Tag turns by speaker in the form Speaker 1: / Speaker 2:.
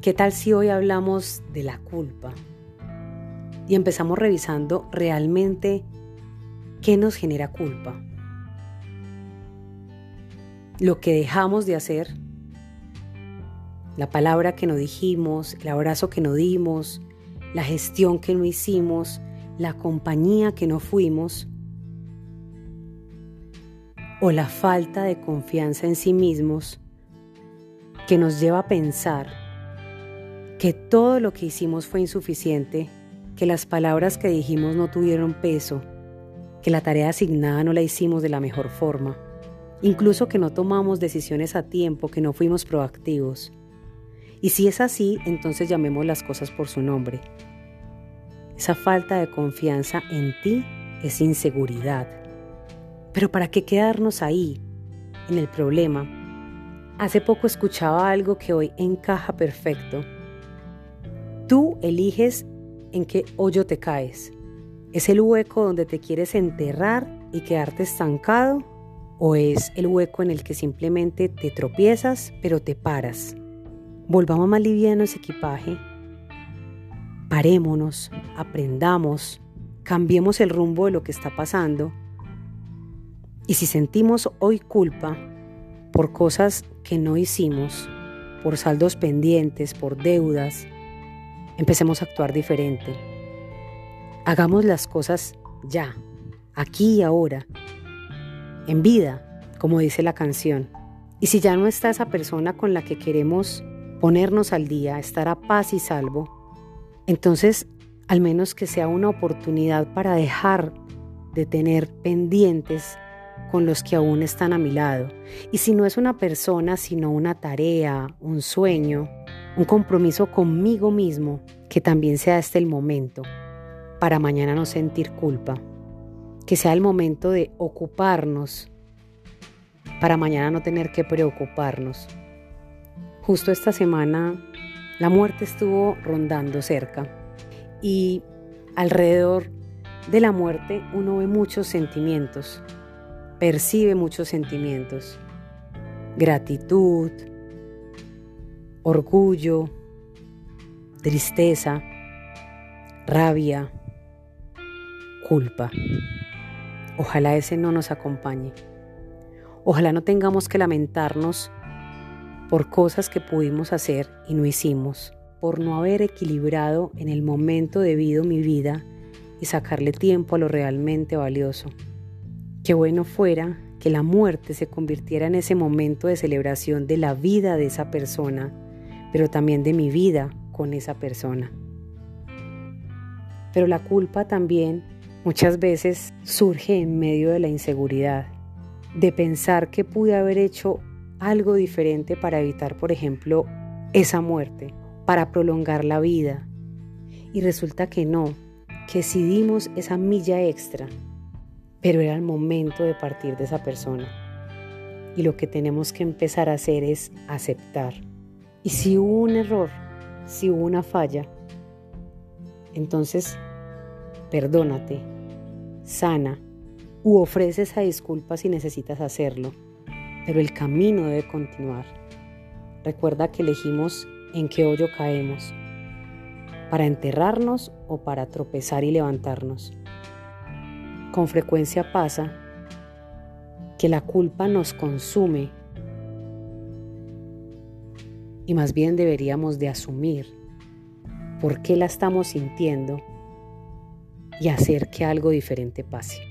Speaker 1: ¿Qué tal si hoy hablamos de la culpa? Y empezamos revisando realmente qué nos genera culpa. Lo que dejamos de hacer, la palabra que no dijimos, el abrazo que no dimos, la gestión que no hicimos, la compañía que no fuimos, o la falta de confianza en sí mismos que nos lleva a pensar que todo lo que hicimos fue insuficiente, que las palabras que dijimos no tuvieron peso, que la tarea asignada no la hicimos de la mejor forma, incluso que no tomamos decisiones a tiempo, que no fuimos proactivos. Y si es así, entonces llamemos las cosas por su nombre. Esa falta de confianza en ti es inseguridad. Pero ¿para qué quedarnos ahí, en el problema? Hace poco escuchaba algo que hoy encaja perfecto Tú eliges en qué hoyo te caes. ¿Es el hueco donde te quieres enterrar y quedarte estancado? ¿O es el hueco en el que simplemente te tropiezas pero te paras? Volvamos más liviano equipaje. Parémonos, aprendamos, cambiemos el rumbo de lo que está pasando. Y si sentimos hoy culpa por cosas que no hicimos, por saldos pendientes, por deudas, Empecemos a actuar diferente. Hagamos las cosas ya, aquí y ahora, en vida, como dice la canción. Y si ya no está esa persona con la que queremos ponernos al día, estar a paz y salvo, entonces al menos que sea una oportunidad para dejar de tener pendientes con los que aún están a mi lado. Y si no es una persona, sino una tarea, un sueño, un compromiso conmigo mismo, que también sea este el momento para mañana no sentir culpa, que sea el momento de ocuparnos para mañana no tener que preocuparnos. Justo esta semana la muerte estuvo rondando cerca y alrededor de la muerte uno ve muchos sentimientos, percibe muchos sentimientos, gratitud, orgullo, tristeza, rabia, culpa. Ojalá ese no nos acompañe. Ojalá no tengamos que lamentarnos por cosas que pudimos hacer y no hicimos, por no haber equilibrado en el momento debido mi vida y sacarle tiempo a lo realmente valioso. Qué bueno fuera que la muerte se convirtiera en ese momento de celebración de la vida de esa persona pero también de mi vida con esa persona. Pero la culpa también muchas veces surge en medio de la inseguridad, de pensar que pude haber hecho algo diferente para evitar, por ejemplo, esa muerte, para prolongar la vida. Y resulta que no, que si dimos esa milla extra, pero era el momento de partir de esa persona. Y lo que tenemos que empezar a hacer es aceptar y si hubo un error, si hubo una falla, entonces perdónate, sana u ofrece esa disculpa si necesitas hacerlo, pero el camino debe continuar. Recuerda que elegimos en qué hoyo caemos, para enterrarnos o para tropezar y levantarnos. Con frecuencia pasa que la culpa nos consume y más bien deberíamos de asumir por qué la estamos sintiendo y hacer que algo diferente pase.